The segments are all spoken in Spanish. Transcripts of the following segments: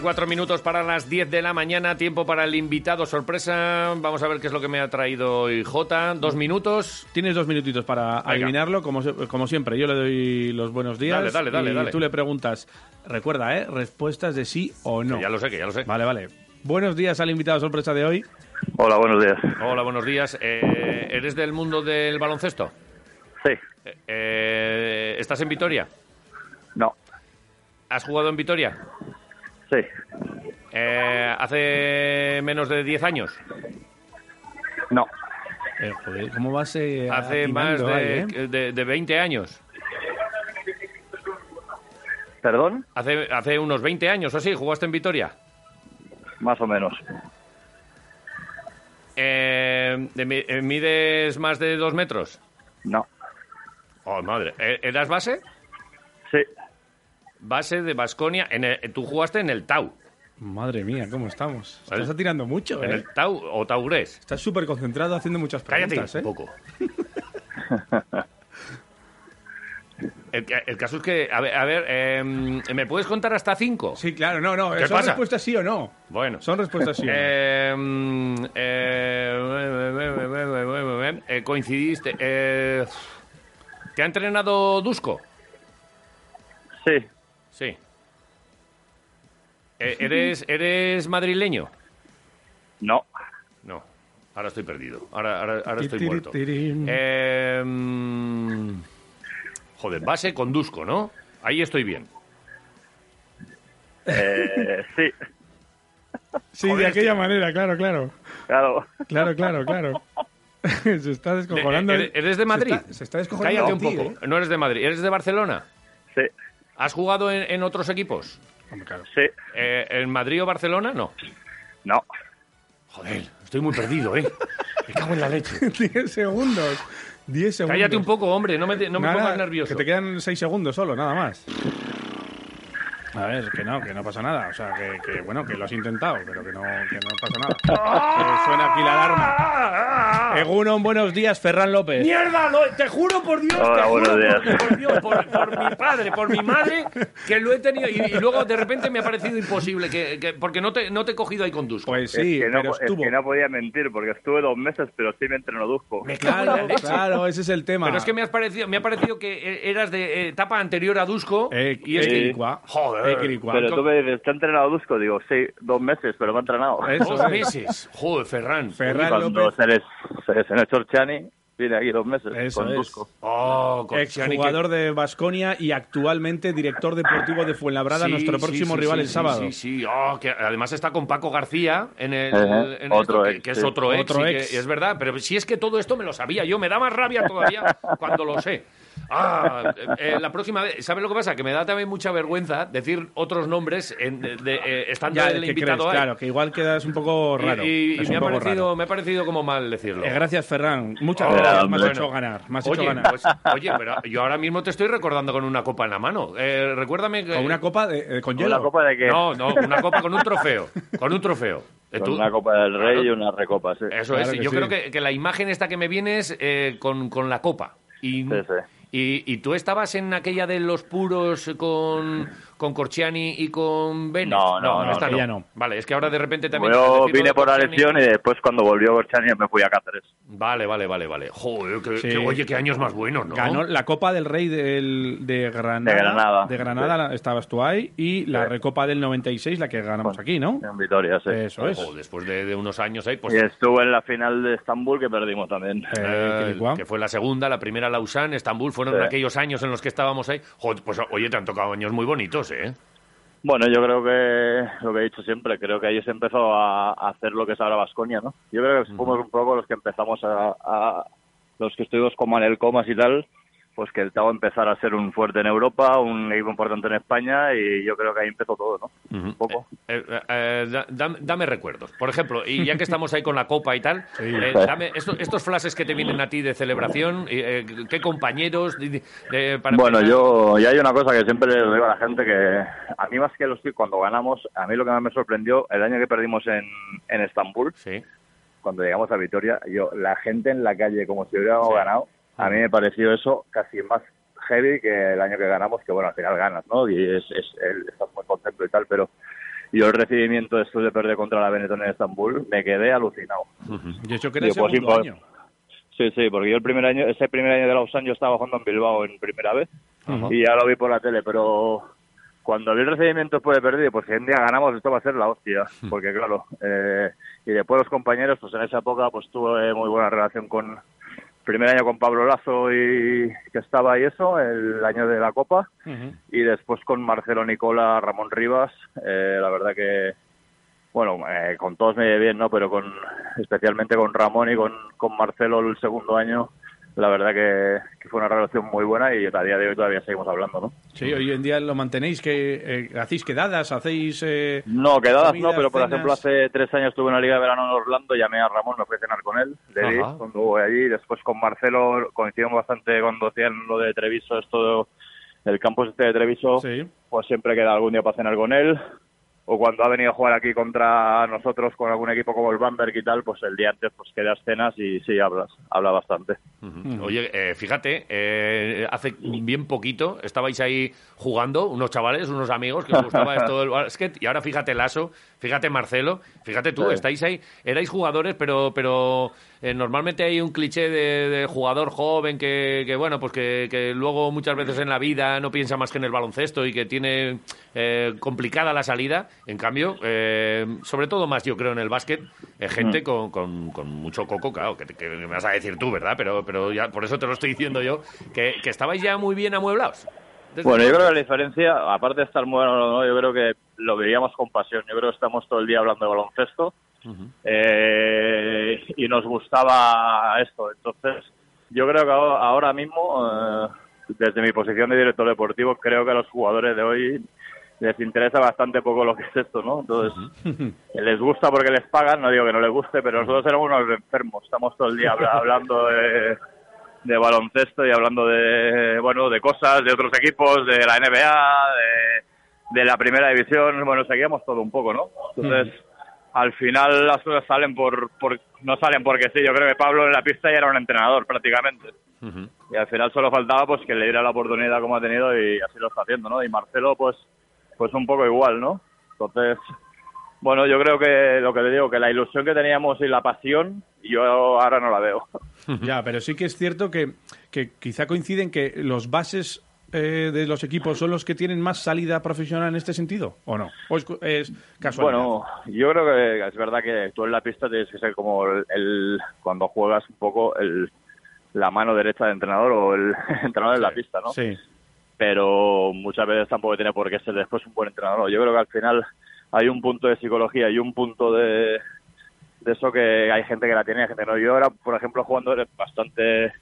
24 minutos para las 10 de la mañana, tiempo para el invitado sorpresa. Vamos a ver qué es lo que me ha traído hoy Jota. Dos minutos. Tienes dos minutitos para adivinarlo, como, se- como siempre. Yo le doy los buenos días. Dale, dale, dale, y dale. tú le preguntas, recuerda, ¿eh? Respuestas de sí o no. Que ya lo sé, que ya lo sé. Vale, vale. Buenos días al invitado sorpresa de hoy. Hola, buenos días. Hola, buenos días. Eh, ¿Eres del mundo del baloncesto? Sí, Eh, eh, ¿Estás en Vitoria? no, ¿Has jugado en Vitoria? Sí, Eh, ¿Hace menos de 10 años? no, Eh, joder, ¿cómo vas eh, ¿Hace más de, ahí, eh? de- de 20 años? perdón, ¿Hace, ¿Hace unos 20 años o así jugaste en Vitoria? más o menos. Eh, de mi- eh, ¿Mides más de 2 metros? No, Oh, madre. Eh, ¿Eras base? sí, Base de Basconia. Tú jugaste en el Tau. Madre mía, ¿cómo estamos? Vale. Estás atirando mucho, ¿En ¿eh? el Tau o Taurés? Estás súper concentrado haciendo muchas Cállate preguntas, ¿eh? un poco. El, ca- el caso es que, a ver, a ver em, ¿me puedes contar hasta cinco? Sí, claro, no, no. ¿Qué ¿Son pasa? respuestas sí o no? Bueno. Son respuestas sí o no. Em, eh, eh, coincidiste. eh, ¿Te ha entrenado Dusko? sí, Sí. Eh, ¿Eres, ¿Eres madrileño? no, No. Ahora estoy perdido. Ahora, ahora, ahora estoy muerto. Eh, joder, base con Dusko, ¿no? Ahí estoy bien. eh, sí, sí, joder, de aquella manera, claro, claro. claro, Claro, claro, claro. se está descojonando. ¿Eres- de Madrid? Se está, se está descojonando Cállate un poco. ¿eh? No eres de Madrid, eres de Barcelona. sí, ¿Has jugado en, en otros equipos? Hombre, claro. sí, Eh, ¿En Madrid o Barcelona? No. no, Joder, estoy muy perdido, ¿eh? Me cago en la leche. 10 segundos. 10 segundos. Cállate un poco, hombre, no me, no me Nada, pongas nervioso. Que te quedan 6 segundos solo, nada más. A ver, que no, que no pasa nada. O sea, que, que, bueno, que lo has intentado, pero que no, que no pasa nada. Que suena aquí la alarma. Egunon, buenos días, Ferran López. ¡Mierda! lo- te juro por Dios, Hola, te juro buenos días. por, por Dios, por, por mi padre, por mi madre, que lo he tenido. Y, y luego de repente me ha parecido imposible, que, que- porque no te, no te he cogido ahí con Dusko. Pues sí, es, que no, pero es estuvo. que no podía mentir porque estuve dos meses, pero sí me entrenó Dusko. Me cago en la Claro, leche. claro, ese es el tema. Pero es que me, has parecido, me ha parecido que eh, eras de eh, etapa anterior a Dusko. Eh, y es eh, que. Quiricua. Joder. Pero tú me dices, ¿te ha entrenado Dusko? Digo, sí, dos meses, pero me ha entrenado. Dos es. meses. Joder, Ferran. Ferran Cuando López, se les, se les en el Chorchani, viene aquí dos meses Eso con es. Dusko. Oh, con Chani, que- exjugador de Basconia y actualmente director deportivo de Fuenlabrada, Sí, nuestro próximo sí, rival sí, el sábado. Sí, sí, Oh, que además está con Paco García en el. Ajá, en otro que, ex, que es sí. otro ex. Otro y que- ex. es verdad, pero si es que todo esto me lo sabía yo, me da más rabia todavía cuando lo sé. Ah, eh, eh, la próxima vez, ¿sabes lo que pasa? Que me da también mucha vergüenza decir otros nombres en- de, de, eh, estando Ya, el ¿qué invitado crees? ahí. Claro, que igual quedas un poco Y- raro. Y, y Es me, ha parecido, raro. me ha parecido como mal decirlo. Eh, gracias, Ferran. Muchas Oh, gracias. Me has bueno. hecho ganar. Me has hecho Oye, ganar. pues, oye, pero yo ahora mismo te estoy recordando con una copa en la mano. Eh, recuérdame que... Con una copa de, eh, con hielo. ¿Una copa de qué? No, no, una copa con un trofeo. Con un trofeo. Con tú- una copa del rey Claro. y una recopa, sí. Eso Claro es. que Yo sí. creo que, que la imagen esta que me viene es eh, con, con la copa. Y, Sí, sí. Y, y tú estabas en aquella de los puros con, con Corchiani y con Bennett. No, no, no, esta aquella no. Vale, es que ahora de repente también. Yo vine por la lesión y después cuando volvió Gorchani me fui a Cáceres. Vale, vale, vale, vale. Joder, que, Sí. que- oye, qué años más buenos, ¿no? Ganó la Copa del Rey del- de Granada. De Granada. De Granada la- estabas tú ahí. Y la Sí. Recopa del 96, la que ganamos aquí, ¿no? En Vitoria, sí. Eso es. Ojo, después de, de unos años ahí, pues. Y estuve en la final de Estambul que perdimos también. Eh, eh, que fue la segunda, la primera Lausanne, Estambul, fueron Sí. aquellos años en los que estábamos ahí. Joder, pues oye, te han tocado años muy bonitos, ¿eh? Bueno, yo creo que lo que he dicho siempre, creo que ahí se empezó a, a hacer lo que es ahora Vasconia, ¿no? Yo creo que fuimos un poco los que empezamos a, a- los que estuvimos como en el Comas y tal, pues que el Tao empezara a ser un fuerte en Europa, un equipo importante en España y yo creo que ahí empezó todo, ¿no? Un poco. Eh, eh, eh, da- dame, dame recuerdos. Por ejemplo, y ya que estamos ahí con la copa y tal, eh, dame esto- estos flashes que te vienen a ti de celebración, ¿qué compañeros? de- de- de- para Bueno, empezar? yo, y hay una cosa que siempre le digo a la gente que a mí más que los que cuando ganamos, a mí lo que más me sorprendió, el año que perdimos en, en Estambul, Sí. cuando llegamos a Vitoria, yo, la gente en la calle como si hubiéramos Sí. ganado, a mí me pareció eso casi más heavy que el año que ganamos, que bueno, al final ganas, ¿no? Y es, es, el- estás muy contento y tal, pero yo el recibimiento después de perder contra la Benetton en Estambul, me quedé alucinado. Y eso que era el pues, segundo sí, pues, año. Sí, sí, porque yo el primer año, ese primer año de Lausanne yo estaba jugando en Bilbao en primera vez y ya lo vi por la tele, pero cuando vi el recibimiento después de perder, pues si un día ganamos esto va a ser la hostia, porque claro, eh, y después los compañeros, pues en esa época pues tuve muy buena relación con primer año con Pablo Lazo y que estaba y eso, el año de la Copa, y después con Marcelo Nicola, Ramón Rivas, eh, la verdad que bueno, eh, con todos me llevé bien, ¿no? Pero con especialmente con Ramón y con, con Marcelo el segundo año, la verdad que, que fue una relación muy buena y a día de hoy todavía seguimos hablando, ¿no? Sí, hoy en día lo mantenéis, que eh, hacéis quedadas, hacéis... eh, No, quedadas no, pero por cenas. ejemplo hace tres años tuve una liga de verano en Orlando, llamé a Ramón, me fui a cenar con él, le cuando voy allí, después con Marcelo coincidimos bastante cuando hacían lo de Treviso, esto del campus este de Treviso, Sí. pues siempre queda algún día para cenar con él. O cuando ha venido a jugar aquí contra nosotros con algún equipo como el Bamberg y tal, pues el día antes pues quedas cenas y sí hablas, habla bastante. Oye, eh, fíjate, eh, hace bien poquito estabais ahí jugando, unos chavales, unos amigos que os gustaba esto del básquet, y ahora fíjate Lasso, fíjate Marcelo, fíjate tú, Sí. estáis ahí, erais jugadores, pero pero eh, normalmente hay un cliché de, de jugador joven que, que, bueno, pues que, que luego muchas veces en la vida no piensa más que en el baloncesto y que tiene eh, complicada la salida. En cambio, eh, sobre todo más yo creo en el básquet, gente con, con- con mucho coco, claro, que, que me vas a decir tú, ¿verdad? Pero, pero ya por eso te lo estoy diciendo yo, que, que estabais ya muy bien amueblados. Desde Bueno, yo creo que la diferencia, aparte de estar bueno o no, yo creo que lo veríamos con pasión. Yo creo que estamos todo el día hablando de baloncesto eh, y nos gustaba esto. Entonces, yo creo que ahora mismo, eh, desde mi posición de director deportivo, creo que a los jugadores de hoy les interesa bastante poco lo que es esto, ¿no? Entonces, les gusta porque les pagan, no digo que no les guste, pero nosotros éramos unos enfermos. Estamos todo el día habla- hablando de de baloncesto y hablando de bueno de cosas de otros equipos de la NBA de, de la primera división bueno seguíamos todo un poco no entonces al final las cosas salen por, por no salen porque sí. Yo creo que Pablo en la pista ya era un entrenador prácticamente. Y al final solo faltaba pues que le diera la oportunidad como ha tenido y así lo está haciendo no y Marcelo pues pues un poco igual no entonces bueno yo creo que lo que le digo que la ilusión que teníamos y la pasión yo ahora no la veo Ya, pero sí que es cierto que, que quizá coinciden que los bases eh, de los equipos son los que tienen más salida profesional en este sentido, ¿o no? ¿O es, es casualidad? Bueno, yo creo que es verdad que tú en la pista tienes que ser como el, el- cuando juegas un poco el, la mano derecha del entrenador o el entrenador en la pista, ¿no? Sí. Pero muchas veces tampoco tiene por qué ser después un buen entrenador. Yo creo que al final hay un punto de psicología y un punto de, de eso que hay gente que la tiene hay gente que no. Yo ahora, por ejemplo, jugando bastante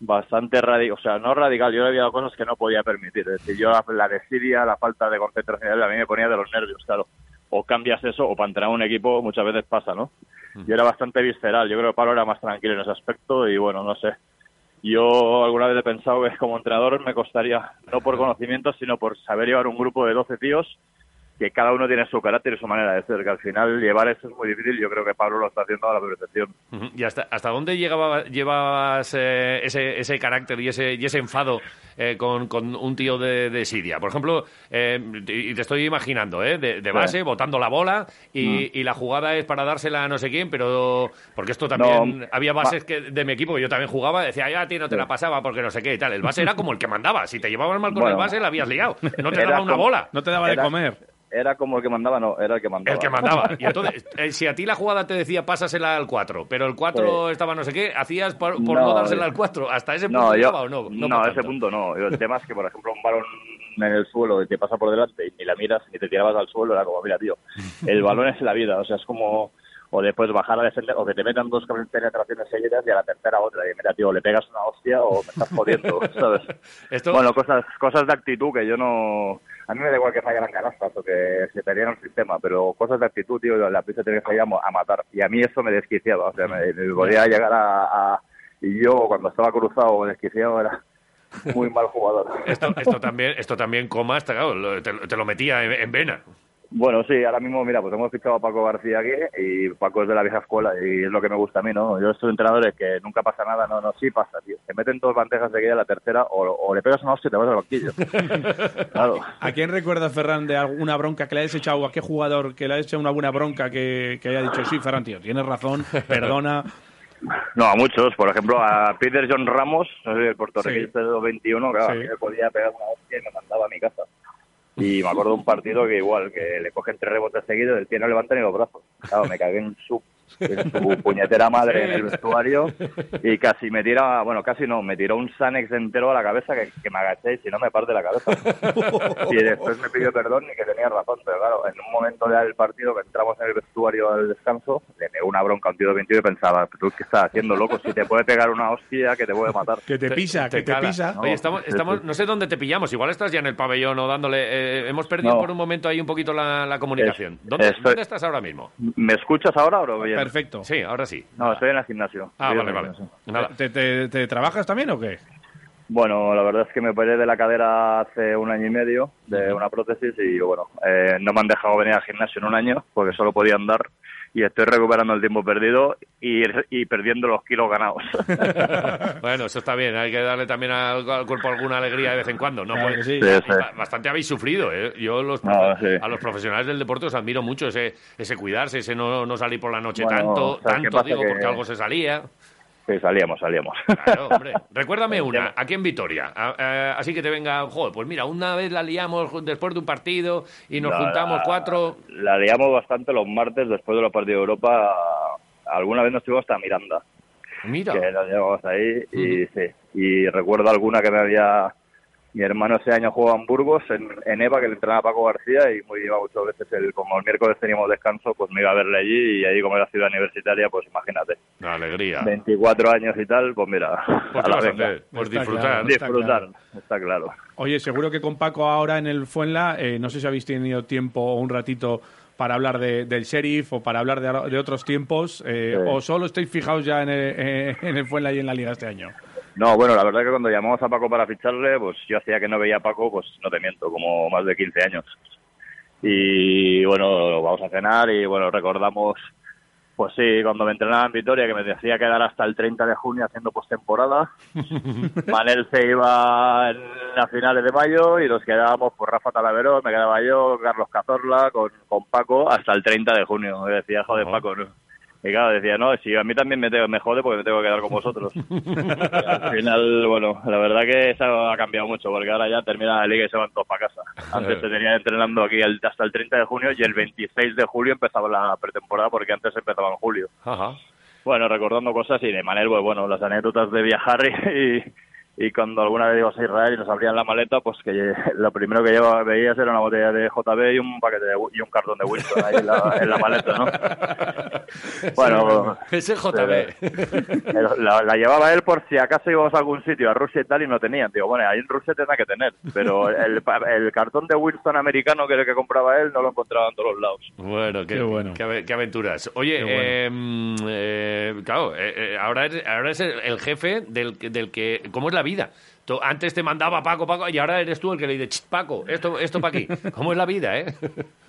bastante radical, o sea, no radical, yo había cosas que no podía permitir. Es decir, yo la, desidia, la falta de concentración, a mí me ponía de los nervios, claro. O cambias eso, o para entrenar a un equipo muchas veces pasa, ¿no? Yo era bastante visceral, yo creo que Pablo era más tranquilo en ese aspecto y bueno, no sé. Yo alguna vez he pensado que como entrenador me costaría, no por conocimiento, sino por saber llevar un grupo de 12 tíos que cada uno tiene su carácter y su manera de ser, que al final llevar eso es muy difícil. Yo creo que Pablo lo está haciendo a la perfección. ¿Y hasta, hasta dónde llegaba, llevabas eh, ese, ese carácter y ese, y ese enfado eh, con, con un tío de, de Siria? Por ejemplo, eh, y te estoy imaginando, ¿eh? de, de base, botando la bola y, y la jugada es para dársela a no sé quién, pero porque esto también No, había bases que, de mi equipo que yo también jugaba, decía, ya a ti no te la pasaba porque no sé qué y tal. El base era como el que mandaba. Si te llevabas mal con Bueno. el base, la habías liado. No te daba una como- bola. No te daba de comer. Era como el que mandaba, no, era el que mandaba. El que mandaba. Y entonces, eh, si a ti la jugada te decía pásasela al 4, pero el 4 estaba no sé qué, hacías por, por no, No, dársela eh, al 4. ¿Hasta ese punto No, yo, o no? no, ese punto no. El tema es que, por ejemplo, un balón en el suelo y te pasa por delante y ni la miras ni te tirabas al suelo, era como, mira, tío, el balón es la vida. O sea, es como o después bajar a defender, o que te metan dos penetraciones seguidas y a la tercera otra. Y mira, tío, le pegas una hostia o me estás jodiendo, ¿sabes? Esto- Bueno, cosas, cosas de actitud que yo no... A mí me da igual que fallaran canastas o que se perdieran el sistema, pero cosas de actitud, tío, la prisa tenía que fallar a matar. Y a mí eso me desquiciaba, o sea, me, me podía llegar a, a- Y yo, cuando estaba cruzado o desquiciado, era muy mal jugador. Esto, esto también, esto también Comas, te, claro, lo- te, te lo metía en, en vena. Bueno, sí, ahora mismo, mira, pues hemos fichado a Paco García aquí y Paco es de la vieja escuela y es lo que me gusta a mí, ¿no? Yo estos entrenadores que nunca pasa nada, no, no, sí pasa, tío. Te meten dos bandejas de guía a la tercera o, o le pegas una hostia y te vas al banquillo. claro. ¿A quién recuerdas, Ferran, de alguna bronca que le hayas echado? ¿A qué jugador que le hayas hecho una buena bronca que, que haya dicho, sí, Ferran, tío, tienes razón, perdona? No, a muchos. Por ejemplo, a Peter John Ramos, el puertorriqueño Sí. de 21, claro, Sí. me podía pegar una hostia y me mandaba a mi casa. Y me acuerdo de un partido que igual, que le cogen tres rebotes seguidos, el pie no levanta ni los brazos. Claro, me cagué en su, en su puñetera madre en el vestuario y casi me tira, bueno, casi no, me tiró un Sanex entero a la cabeza que, que me agaché y si no me parte la cabeza. Y después me pidió perdón y que tenía razón, pero claro, en un momento del partido que entramos en el vestuario al descanso, le pegó una bronca a un tío de 21 y pensaba, ¿tú qué estás haciendo, loco? Si te puede pegar una hostia que te puede matar. Que te pisa, que te pisa. Oye, estamos, no sé dónde te pillamos. Igual estás ya en el pabellón o dándole. eh, hemos perdido No. por un momento ahí un poquito la, la comunicación. Es- ¿Dónde, estoy- dónde estás ahora mismo? ¿Me escuchas ahora o no? Perfecto. Sí, ahora sí. No, estoy en el gimnasio. Ah, Estoy vale, vale. gimnasio. Nada. ¿Te, te- te trabajas también o qué? Bueno, la verdad es que me operé de la cadera hace un año y medio de una prótesis y bueno, eh, no me han dejado venir al gimnasio en un año porque solo podía andar y estoy recuperando el tiempo perdido y, y perdiendo los kilos ganados. bueno, eso está bien. Hay que darle también al, al cuerpo alguna alegría de vez en cuando. ¿no? Claro Pues- que sí. Sí, sí. ba- Bastante habéis sufrido, ¿eh? Yo los No, profe- sí. a los profesionales del deporte os admiro mucho ese, ese cuidarse, ese no, no salir por la noche Bueno, tanto, ¿sabes qué tanto digo, Que- porque algo se salía. Sí, salíamos, salíamos. Claro, hombre. Recuérdame una, aquí en Vitoria. A- a- así que te venga, joder, pues mira, una vez la liamos después de un partido y nos La- juntamos cuatro. La liamos bastante los martes después de los partidos de Europa. Alguna vez nos estuvimos hasta Miranda. Mira. que nos llevamos ahí y sí y recuerdo alguna que me había mi hermano ese año jugaba en Burgos en, en Eva que le entrenaba Paco García y muy iba muchas veces el como el miércoles teníamos descanso pues me iba a verle allí y allí como era ciudad universitaria pues imagínate La alegría. 24 años y tal pues mira Pues, a ¿qué la venga. Pues Está disfrutar. claro. disfrutar está claro Oye, seguro que con Paco ahora en el Fuenla, eh, no sé si habéis tenido tiempo o un ratito para hablar de- del sheriff o para hablar de, de otros tiempos, eh, Sí. o solo estáis fijados ya en el, eh, en el Fuenla y en la liga este año. No, bueno, la verdad que cuando llamamos a Paco para ficharle, pues yo hacía que no veía a Paco, pues no te miento, como más de 15 años. Y bueno, vamos a cenar y bueno, recordamos, pues sí, cuando me entrenaba en Vitoria, que me decía quedar hasta el 30 de junio haciendo postemporada. Manel se iba en las finales de mayo y nos quedábamos, pues Rafa Talavero, me quedaba yo, Carlos Cazorla, con, con Paco, hasta el 30 de junio. Y decía, joder. Paco, ¿no? Y claro, decía, no, si a mí también me, tengo- me jode porque me tengo que quedar con vosotros. Al final, bueno, la verdad que eso ha cambiado mucho, porque ahora ya termina la liga y se van todos para casa. Antes se tenían entrenando aquí el- hasta el 30 de junio y el 26 de julio empezaba la pretemporada, porque antes empezaba en julio. Ajá. Bueno, recordando cosas y de Manel, pues bueno, las anécdotas de viajar y, y cuando alguna vez íbamos a Israel y nos abrían la maleta, pues que lo primero que llevaba, veías era una botella de JB y un paquete de, y un cartón de Wilson ahí en la, en la maleta, ¿no? Bueno, Ese JB. la, la llevaba él por si acaso íbamos a algún sitio, a Rusia y tal, y no tenían. Digo, bueno, ahí en Rusia tendrá que tener, pero el, pa- el cartón de Wilson americano que era el que compraba él no lo encontraba en todos los lados. Bueno, qué, Qué bueno. qué qué aventuras. Oye, Qué bueno. eh, mm, eh, claro, eh, eh, ahora es, ahora es el, el jefe del, que- del que... ¿Cómo es la vida? Tú- antes te mandaba Paco, Paco, y ahora eres tú el que le dice, "Ch, Paco, esto, esto para aquí. ¿Cómo es la vida, eh?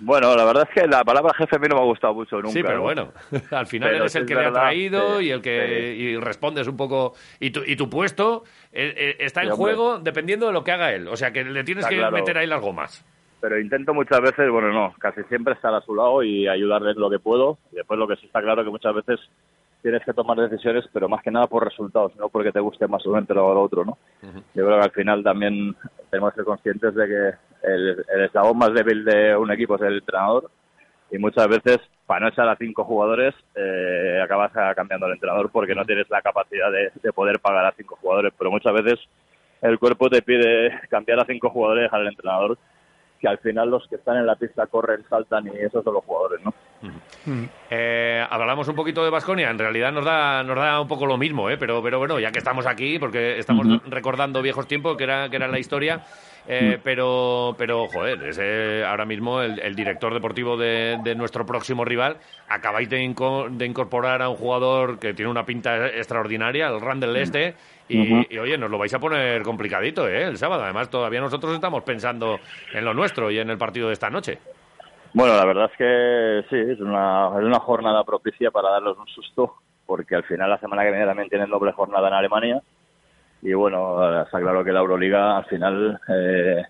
Bueno, la verdad es que la palabra jefe a mí no me ha gustado mucho nunca. sí, pero ¿no? bueno, al final Pero eres el que le ha verdad, traído sí, y el que y respondes un poco... Y tu, y tu puesto eh, eh, está en Sí, juego dependiendo de lo que haga él. O sea, que le tienes Está que claro. meter ahí las gomas. pero intento muchas veces, bueno, no, casi siempre estar a su lado y ayudarle en lo que puedo. Y después lo que sí está claro que muchas veces tienes que tomar decisiones, pero más que nada por resultados, no porque te guste más solamente lo lo otro, ¿no? Yo creo que al final también tenemos que ser conscientes de que el, el eslabón más débil de un equipo es el entrenador y muchas veces para no echar a cinco jugadores eh, acabas cambiando el entrenador porque no tienes la capacidad de, de poder pagar a cinco jugadores, pero muchas veces el cuerpo te pide cambiar a cinco jugadores y dejar al entrenador que al final los que están en la pista corren, saltan y esos son los jugadores, ¿no? Eh, hablamos un poquito de Basconia. En realidad nos da, nos da un poco lo mismo, ¿eh? pero, pero bueno, ya que estamos aquí, porque estamos recordando viejos tiempos, que era, que era la historia. eh, pero, pero, joder, es eh, ahora mismo el, el director deportivo de, de nuestro próximo rival. Acabáis de, inco- de incorporar a un jugador que tiene una pinta extraordinaria, el Randall Este. Y, y, oye, nos lo vais a poner complicadito, ¿eh? El sábado. Además, todavía nosotros estamos pensando en lo nuestro y en el partido de esta noche. Bueno, la verdad es que sí, es una, es una jornada propicia para darles un susto, porque al final la semana que viene también tienen doble jornada en Alemania. Y bueno, está claro que la Euroliga al final eh,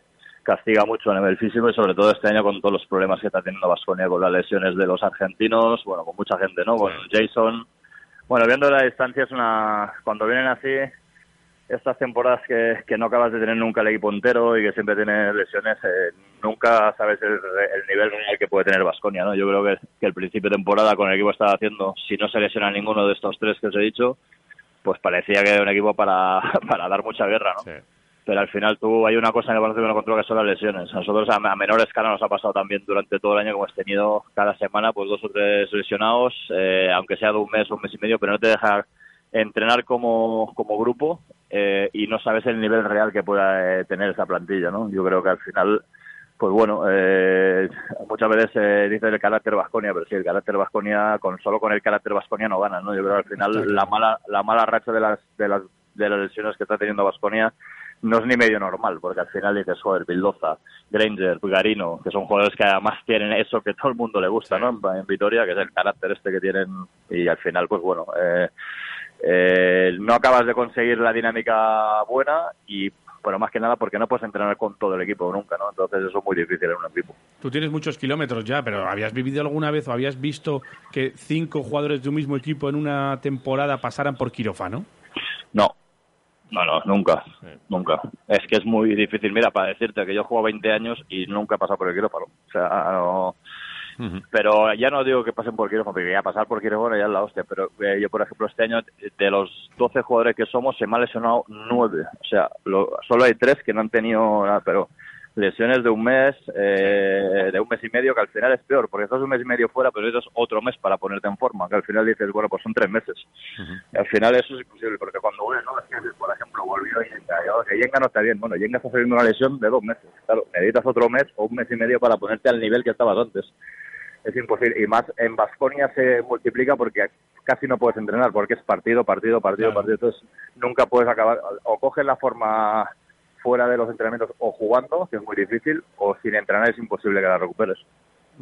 castiga mucho a nivel físico y sobre todo este año con todos los problemas que está teniendo Vasconia con las lesiones de los argentinos, bueno, con mucha gente, ¿no? Con Jason. Bueno, viendo la distancia es una... Cuando vienen así, estas temporadas que, que no acabas de tener nunca el equipo entero y que siempre tienes lesiones, eh, nunca sabes el, el nivel real que puede tener Vasconia, ¿no? Yo creo que, que el principio de temporada con el equipo estaba haciendo, si no se lesiona ninguno de estos tres que os he dicho, pues parecía que era un equipo para, para dar mucha guerra, ¿no? Sí. Pero al final tú hay una cosa en el baloncesto que no controla que son las lesiones. A nosotros a, a menor escala nos ha pasado también durante todo el año como hemos tenido cada semana pues dos o tres lesionados, eh, aunque sea de un mes o un mes y medio, pero no te deja entrenar como, como grupo eh, y no sabes el nivel real que pueda eh, tener esa plantilla, ¿no? Yo creo que al final, pues bueno, eh, muchas veces se dice el carácter Vasconia, pero sí, el carácter Vasconia, con, solo con el carácter Vasconia no gana, ¿no? Yo creo que al final la mala, la mala racha de las, de las, de las lesiones que está teniendo Vasconia no es ni medio normal, porque al final dices, joder, Bildoza, Granger, Garino, que son jugadores que además tienen eso que todo el mundo le gusta, ¿no? En, en Vitoria, que es el carácter este que tienen, y al final, pues bueno, eh, eh, no acabas de conseguir la dinámica buena y, bueno, más que nada porque no puedes entrenar con todo el equipo nunca, ¿no? Entonces eso es muy difícil en un equipo. Tú tienes muchos kilómetros ya, pero ¿habías vivido alguna vez o habías visto que cinco jugadores de un mismo equipo en una temporada pasaran por quirófano? No, no, no, nunca, nunca. Es que es muy difícil. Mira, para decirte que yo juego 20 años y nunca he pasado por el quirófano. O sea, no... Pero ya no digo que pasen por quirófano, porque ya pasar por quirófano ya es la hostia. Pero eh, yo, por ejemplo, este año, de los 12 jugadores que somos, se me han lesionado 9. O sea, lo- solo hay 3 que no han tenido nada, pero lesiones de un mes, eh, de un mes y medio, que al final es peor, porque estás un mes y medio fuera, pero necesitas otro mes para ponerte en forma, que al final dices, bueno, pues son tres meses. Y al final eso es imposible, porque cuando vuelve, ¿no? Por ejemplo, volvió Yenga, que Yenga no está bien. Bueno, Yenga está sufriendo una lesión de dos meses. Claro, necesitas otro mes o un mes y medio para ponerte al nivel que estabas antes. Es imposible. Y más en Vasconia se multiplica porque casi no puedes entrenar, porque es partido, partido, partido, Claro. partido. Entonces nunca puedes acabar. O coges la forma fuera de los entrenamientos o jugando, que es muy difícil, o sin entrenar es imposible que la recuperes.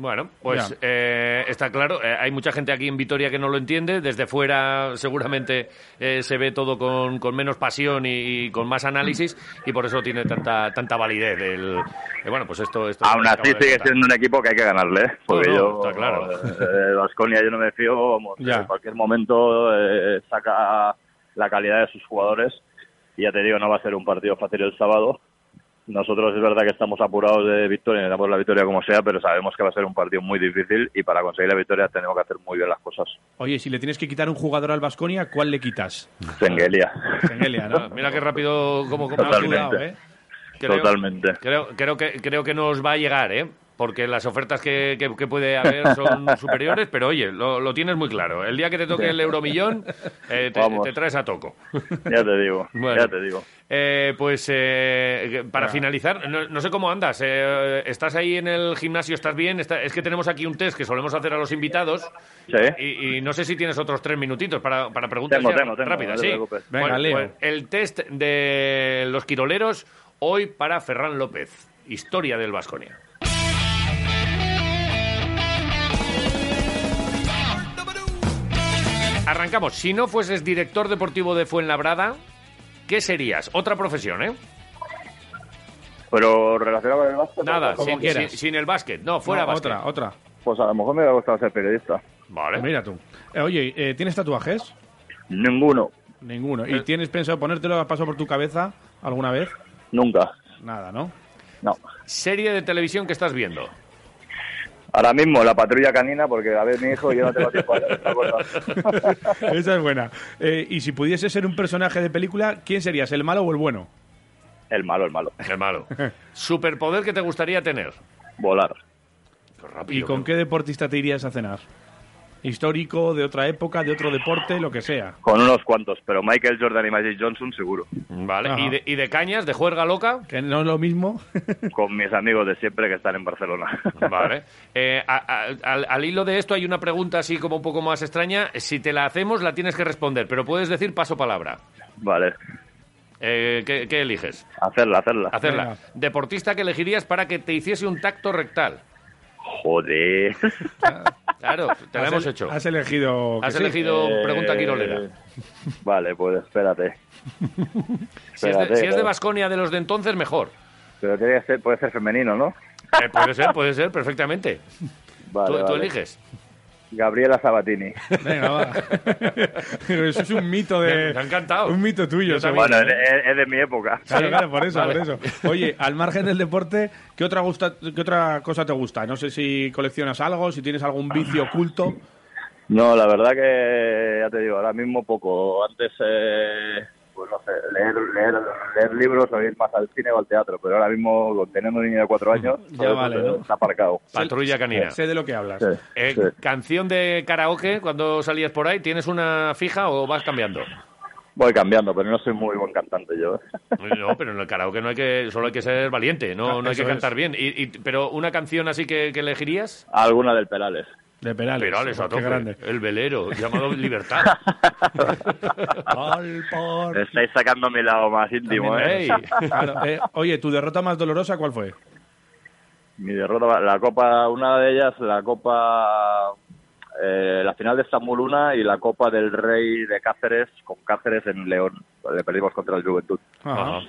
Bueno, pues eh, está claro. eh, hay mucha gente aquí en Vitoria que no lo entiende. Desde fuera seguramente eh, se ve todo con, con menos pasión y, y con más análisis y por eso tiene tanta tanta validez. El, eh, bueno, pues esto, esto Aún así sigue contar. siendo un equipo que hay que ganarle, ¿eh? Porque No, no, yo, está claro. eh, Baskonia yo no me fío, vamos, en cualquier momento eh, saca la calidad de sus jugadores y ya te digo, no va a ser un partido fácil el sábado. Nosotros es verdad que estamos apurados de victoria, necesitamos la victoria como sea, pero sabemos que va a ser un partido muy difícil y para conseguir la victoria tenemos que hacer muy bien las cosas. Oye, si le tienes que quitar un jugador al Vasconia, ¿cuál le quitas? Sengelia. Sengelia, ¿no? Mira qué rápido como, como Totalmente. Cuidado, ¿eh? Creo- Totalmente. Creo, creo, que, creo que nos va a llegar, ¿eh? Porque las ofertas que, que- que puede haber son superiores, pero oye, lo, lo tienes muy claro. El día que te toque el euromillón, eh, te, traes a toco. Ya te digo, Bueno. ya te digo. Eh, pues eh, para finalizar, no, no sé cómo andas. eh, ¿Estás ahí en el gimnasio? ¿Estás bien? Está- es que tenemos aquí un test que solemos hacer a los invitados. Sí. Y, y no sé si tienes otros tres minutitos para, para preguntas Tengo, ya tengo, tengo, rápidas. no te sí. Venga, Bueno, pues el test de los quiroleros hoy para Ferran López. Historia del Vasconia. Arrancamos. Si no fueses director deportivo de Fuenlabrada, ¿qué serías? Otra profesión, ¿eh? Pero relacionado con el básquet, Nada, Como sin, quieras. sin- sin el básquet. No, fuera No, básquet. otra, otra. pues a lo mejor me hubiera gustado ser periodista. Vale. Mira tú. Eh, oye, eh, ¿tienes tatuajes? Ninguno, Ninguno. Eh. ¿Y tienes pensado ponértelo, pasó por tu cabeza alguna vez? nunca, Nada, ¿no? no. Serie de televisión que estás viendo. Ahora mismo la patrulla canina, porque a ver mi hijo yo no tengo tiempo a. Esa es buena. Eh, y si pudiese ser un personaje de película, ¿quién serías, el malo o el bueno? El malo, el malo. El malo. Superpoder que te gustaría tener. Volar. rápido, ¿Y con qué deportista te irías a cenar? Histórico, de otra época, de otro deporte, lo que sea. Con unos cuantos, pero Michael Jordan y Magic Johnson seguro. Vale. ¿Y de, y de cañas, de juerga loca? Que no es lo mismo. Con mis amigos de siempre que están en Barcelona. Vale. Eh, a- a- al, al hilo de esto hay una pregunta así como un poco más extraña. Si te la hacemos, la tienes que responder, pero puedes decir paso palabra. vale, Eh, ¿qué, qué eliges? hacerla, hacerla. Hacerla. Venga. Deportista que elegirías para que te hiciese un tacto rectal. Joder. Claro, te la Has hemos el- hecho. Has elegido. Has sí. elegido Eh, pregunta quirolera. Vale, pues espérate. Si es de, si es de. Basconia de los de entonces, mejor. Pero tiene que ser, puede ser femenino, ¿no? Eh, puede ser, puede ser, perfectamente. Vale, tú, eliges. Gabriela Sabatini. Venga, va. Eso es un mito de. Me- ha encantado. Un mito tuyo, Yo también. seguro. Bueno, es, es de mi época. Claro, claro, por eso, vale. por eso. Oye, al margen del deporte, ¿qué otra, gusta, ¿qué otra cosa te gusta? No sé si coleccionas algo, si tienes algún vicio oculto. No, la verdad que ya te digo, ahora mismo poco. Antes, eh, pues no sé, leer, leer, leer libros o ir más al cine o al teatro, pero ahora mismo teniendo un niño de cuatro años, Ya eso vale, está aparcado. Patrulla canina. Sé de lo que hablas. Sí, Eh, sí. Canción de karaoke, cuando salías por ahí, ¿tienes una fija o vas cambiando? Voy cambiando, pero no soy muy buen cantante yo. ¿eh? No, pero en el karaoke no hay que, solo hay que ser valiente, no, no hay que cantar es. bien. Y, y- pero una canción así que, que elegirías, Alguna del Perales. De Perales. Perales a tope. grande. El velero, llamado Libertad. Por- Estáis sacando mi lado más íntimo, También, ¿eh? Claro, eh, oye, ¿tu derrota más dolorosa cuál fue? Mi derrota, la Copa, una de ellas, la Copa, eh, la final de Estambul una y la Copa del Rey de Cáceres, con Cáceres en León. Le perdimos contra el Juventud. Ajá.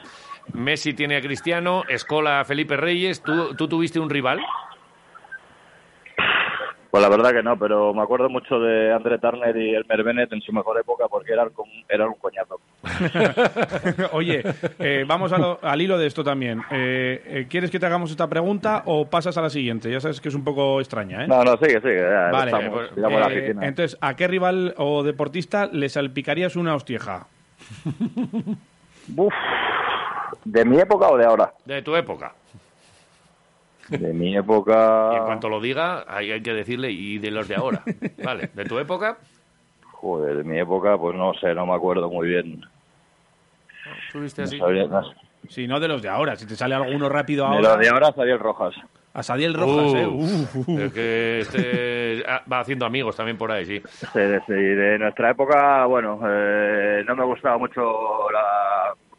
Messi tiene a Cristiano, Escola a Felipe Reyes. ¿Tú, tú tuviste un rival? Pues la verdad que no, pero me acuerdo mucho de André Turner y Elmer Bennett en su mejor época porque eran, con- eran un coñazo. Oye, eh, vamos a lo- al hilo de esto también. Eh, eh, ¿Quieres que te hagamos esta pregunta o pasas a la siguiente? Ya sabes que es un poco extraña, ¿eh? No, no, sigue, sigue. ya Vale, estamos, pues, la piscina. entonces, ¿a qué rival o deportista le salpicarías una hostieja? Uf, ¿De mi época o de ahora? De tu época. De mi época... Y en cuanto lo diga, ahí hay que decirle, y de los de ahora. Vale, de tu época, Joder, de mi época, pues no sé, no me acuerdo muy bien. tuviste No así. sabría- no. Si no de los de ahora, si te sale alguno rápido De ahora. lo de ahora, Sadiel Rojas. A Sadiel Rojas, Uh, ¿eh? Es que este ah, va haciendo amigos también por ahí, sí. Sí, de, sí, de nuestra época, bueno, eh, no me gustaba mucho la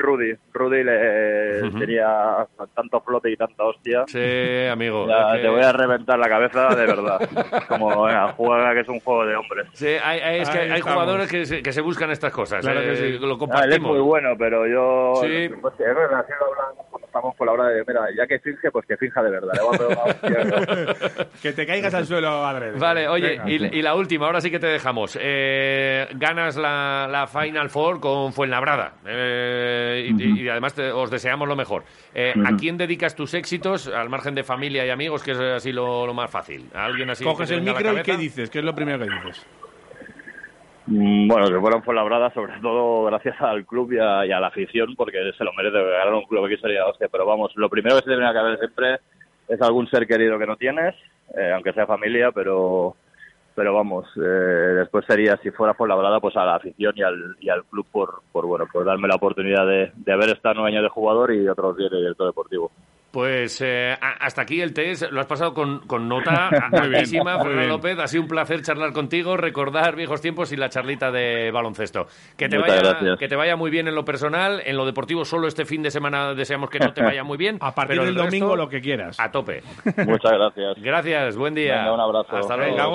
Rudy. Rudy le Ujú. tenía tanto flote y tanta hostia. Sí, amigo. Ya, que- Te voy a reventar la cabeza de verdad. Como, venga, juega que es un juego de hombres. Sí, hay, hay- es que Ahí hay estamos. jugadores que se, que se buscan estas cosas. Claro que eh, sí. Lo Ah, él es compartimos. muy bueno, pero yo... Sí. Pues, es verdad, sí lo hablamos cuando estamos por la hora de... Mira, ya que finge, pues que finja de verdad. Le voy a pegar una hostia. Que te caigas al suelo, adrede. Vale, oye, Venga. y, y la última, ahora sí que te dejamos. Eh, ganas la, la Final Four con Fuenlabrada. Eh, y, y además te- os deseamos lo mejor. Eh, ¿A quién dedicas tus éxitos, al margen de familia y amigos, que es así lo, lo más fácil? ¿A alguien así? que Coges te el micro y? ¿qué dices? ¿Qué es lo primero que dices? Mm, Bueno, que fueron Fuenlabrada, sobre todo gracias al club y a, la afición, porque se lo merece ganar un club aquí sería hostia. Pero vamos, lo primero que se tiene que haber siempre es algún ser querido que no tienes, eh, aunque sea familia, pero pero vamos, eh, después sería, si fuera Fuenlabrada, pues a la afición y al, y al club por, por bueno por darme la oportunidad de, de haber estado nueve años de jugador y otros diez de director deportivo. Pues eh, hasta aquí el test, lo has pasado con, con nota altísima, Fernando. López. Ha sido un placer charlar contigo, recordar viejos tiempos y la charlita de baloncesto. Que te, Muchas vaya, gracias. que te vaya muy bien en lo personal, en lo deportivo solo este fin de semana deseamos que no te vaya muy bien. A partir pero del el resto, domingo lo que quieras. A tope. Muchas gracias. Gracias, buen día. Venga, un abrazo. Hasta luego. Venga.